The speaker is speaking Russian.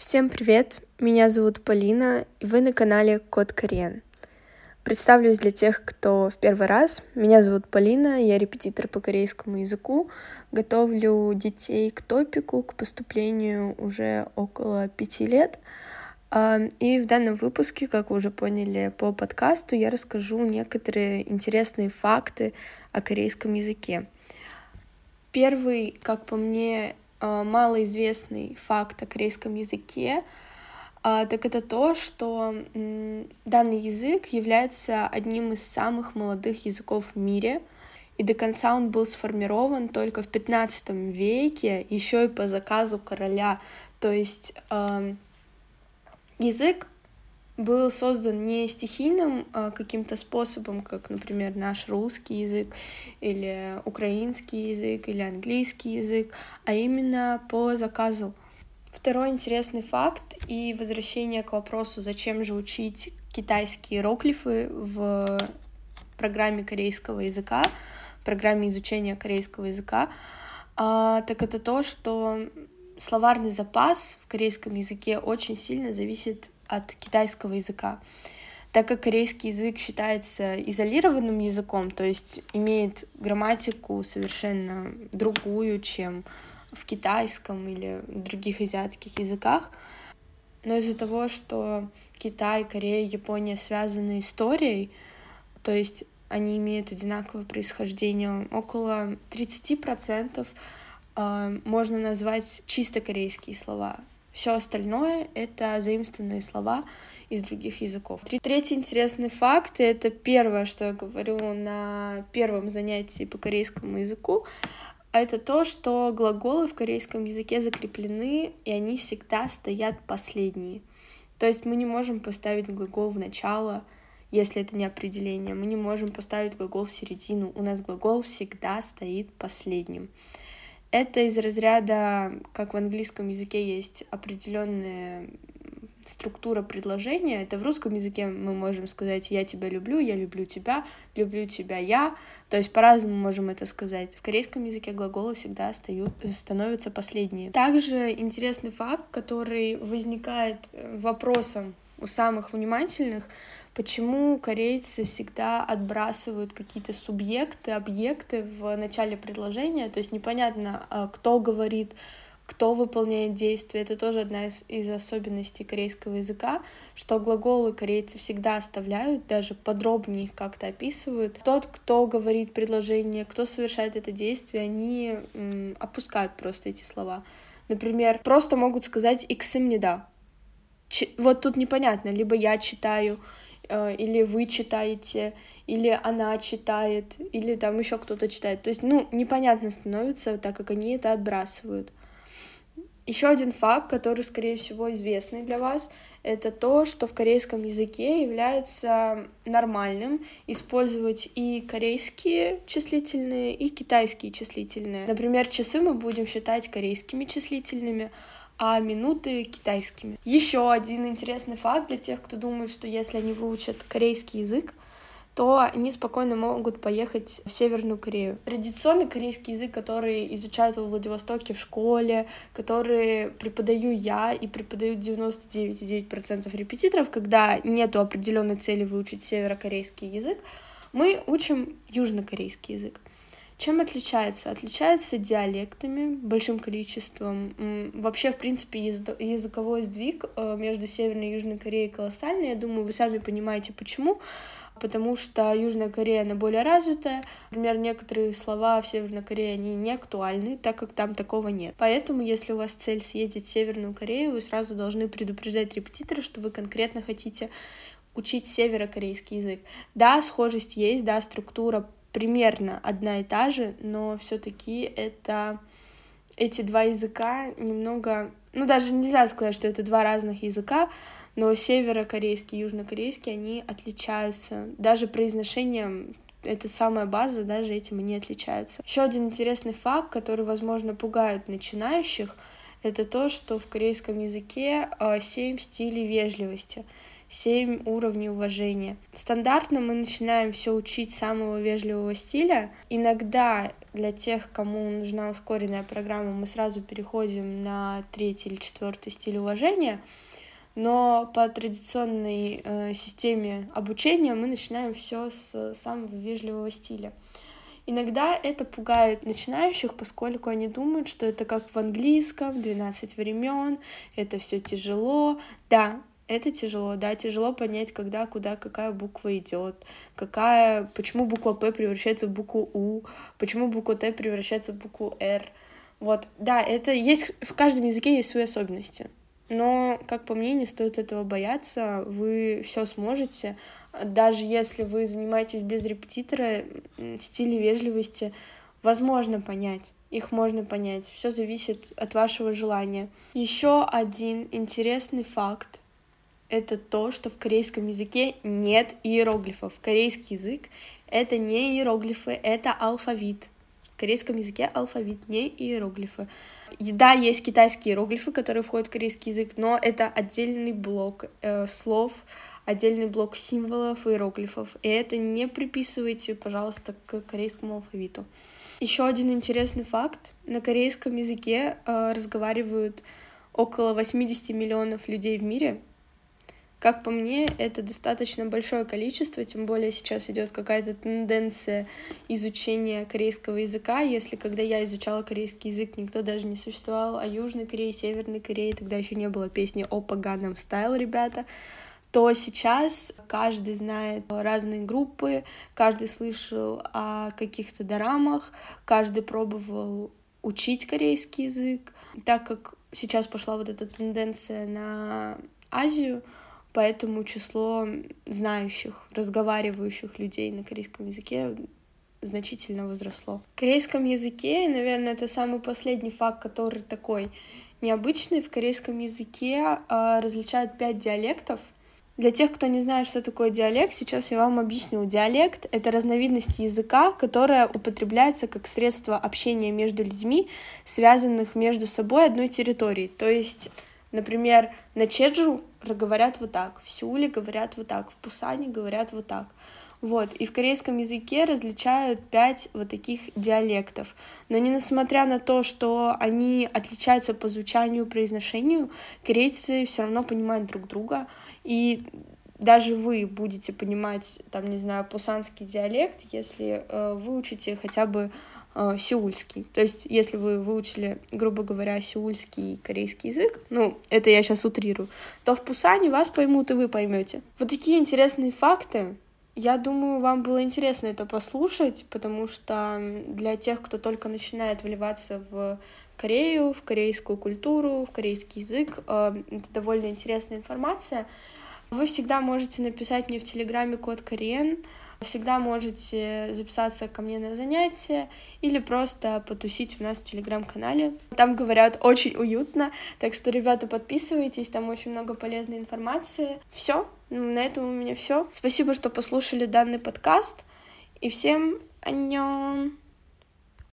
Всем привет! Меня зовут Полина, и вы на канале Код Кориен. Представлюсь для тех, кто в первый раз. Меня зовут Полина, я репетитор по корейскому языку. Готовлю детей к топику, к поступлению уже около пяти лет. А, и в данном выпуске, как вы уже поняли по подкасту, я расскажу некоторые интересные факты о корейском языке. Первый, как по мне, малоизвестный факт о корейском языке, э, так это то, что данный язык является одним из самых молодых языков в мире, и до конца он был сформирован только в 15 веке, еще и по заказу короля. То есть э, язык был создан не стихийным а, каким-то способом, как, например, наш русский язык или украинский язык или английский язык, а именно по заказу. Второй интересный факт и возвращение к вопросу, зачем же учить китайские иероглифы в программе корейского языка, программе изучения корейского языка, а, так это то, что словарный запас в корейском языке очень сильно зависит от китайского языка. Так как корейский язык считается изолированным языком, то есть имеет грамматику совершенно другую, чем в китайском или других азиатских языках, но из-за того, что Китай, Корея, Япония связаны историей, то есть они имеют одинаковое происхождение, около 30% а, можно назвать чисто корейские слова. Все остальное — это заимствованные слова из других языков. Третий интересный факт — это первое, что я говорю на первом занятии по корейскому языку, это то, что глаголы в корейском языке закреплены, и они всегда стоят последние. То есть мы не можем поставить глагол в начало, если это не определение. Мы не можем поставить глагол в середину. У нас глагол всегда стоит последним. Это из разряда, как в английском языке есть определенная структура предложения. Это в русском языке мы можем сказать «я тебя люблю», «я люблю тебя», «люблю тебя я». То есть по-разному можем это сказать. В корейском языке глаголы всегда остают, становятся последние. Также интересный факт, который возникает э, вопросом у самых внимательных — почему корейцы всегда отбрасывают какие-то субъекты, объекты в начале предложения, то есть непонятно, а, кто говорит, кто выполняет действие. Это тоже одна из, из особенностей корейского языка, что глаголы корейцы всегда оставляют, даже подробнее их как-то описывают. Тот, кто говорит предложение, кто совершает это действие, они м, опускают просто эти слова. Например, просто могут сказать «иксым не да». Вот тут непонятно, либо я читаю, Э, или вы читаете, или она читает, или там еще кто-то читает. То есть, ну, непонятно становится, так как они это отбрасывают. Еще один факт, который, скорее всего, известный для вас, это то, что в корейском языке является нормальным использовать и корейские числительные, и китайские числительные. Например, часы мы будем считать корейскими числительными, а минуты китайскими. Еще один интересный факт для тех, кто думает, что если они выучат корейский язык, то они спокойно могут поехать в Северную Корею. Традиционный корейский язык, который изучают во Владивостоке в школе, который преподаю я и преподают 99,9% репетиторов, когда нету определенной цели выучить северокорейский язык, мы учим южнокорейский язык. Чем отличается? Отличается диалектами, большим количеством. Вообще, в принципе, языковой сдвиг э, между Северной и Южной Кореей колоссальный. Я думаю, вы сами понимаете, почему. Потому что Южная Корея, она более развитая. Например, некоторые слова в Северной Корее, они не актуальны, так как там такого нет. Поэтому, если у вас цель съездить в Северную Корею, вы сразу должны предупреждать репетитора, что вы конкретно хотите учить северокорейский язык. Да, схожесть есть, да, структура примерно одна и та же, но все-таки это эти два языка немного, ну даже нельзя сказать, что это два разных языка, но северокорейский и южнокорейский, они отличаются. Даже произношением это самая база, даже этим они отличаются. Еще один интересный факт, который, возможно, пугает начинающих, это то, что в корейском языке э, семь стилей вежливости. Семь уровней уважения. Стандартно мы начинаем все учить самого вежливого стиля. Иногда для тех, кому нужна ускоренная программа, мы сразу переходим на третий или четвертый стиль уважения. Но по традиционной э, системе обучения мы начинаем все с самого вежливого стиля. Иногда это пугает начинающих, поскольку они думают, что это как в английском, 12 времен, это все тяжело. Да, это тяжело, да, тяжело понять, когда, куда, какая буква идет, какая, почему буква П превращается в букву У, почему буква Т превращается в букву Р. Вот, да, это есть, в каждом языке есть свои особенности. Но, как по мне, не стоит этого бояться, вы все сможете. Даже если вы занимаетесь без репетитора, стили вежливости возможно понять. Их можно понять. Все зависит от вашего желания. Еще один интересный факт это то, что в корейском языке нет иероглифов. Корейский язык — это не иероглифы, это алфавит. В корейском языке алфавит, не иероглифы. Да, есть китайские иероглифы, которые входят в корейский язык, но это отдельный блок э, слов, отдельный блок символов иероглифов. И это не приписывайте, пожалуйста, к корейскому алфавиту. Еще один интересный факт. На корейском языке э, разговаривают около 80 миллионов людей в мире, как по мне, это достаточно большое количество, тем более сейчас идет какая-то тенденция изучения корейского языка. Если когда я изучала корейский язык, никто даже не существовал о Южной Корее, Северной Корее, тогда еще не было песни о поганом стайл, ребята то сейчас каждый знает разные группы, каждый слышал о каких-то дорамах, каждый пробовал учить корейский язык. Так как сейчас пошла вот эта тенденция на Азию, поэтому число знающих, разговаривающих людей на корейском языке значительно возросло. В корейском языке, наверное, это самый последний факт, который такой необычный. В корейском языке э, различают пять диалектов. Для тех, кто не знает, что такое диалект, сейчас я вам объясню. Диалект — это разновидность языка, которая употребляется как средство общения между людьми, связанных между собой одной территорией. То есть Например, на Чеджу говорят вот так, в Сеуле говорят вот так, в Пусане говорят вот так. Вот, и в корейском языке различают пять вот таких диалектов. Но не несмотря на то, что они отличаются по звучанию, произношению, корейцы все равно понимают друг друга. И даже вы будете понимать, там, не знаю, пусанский диалект, если э, выучите хотя бы э, сеульский. То есть, если вы выучили, грубо говоря, сеульский корейский язык, ну, это я сейчас утрирую, то в Пусане вас поймут, и вы поймете. Вот такие интересные факты. Я думаю, вам было интересно это послушать, потому что для тех, кто только начинает вливаться в Корею, в корейскую культуру, в корейский язык, э, это довольно интересная информация. Вы всегда можете написать мне в Телеграме код Кориен, Всегда можете записаться ко мне на занятия или просто потусить у нас в телеграм-канале. Там говорят очень уютно, так что, ребята, подписывайтесь, там очень много полезной информации. Все, на этом у меня все. Спасибо, что послушали данный подкаст, и всем аньон!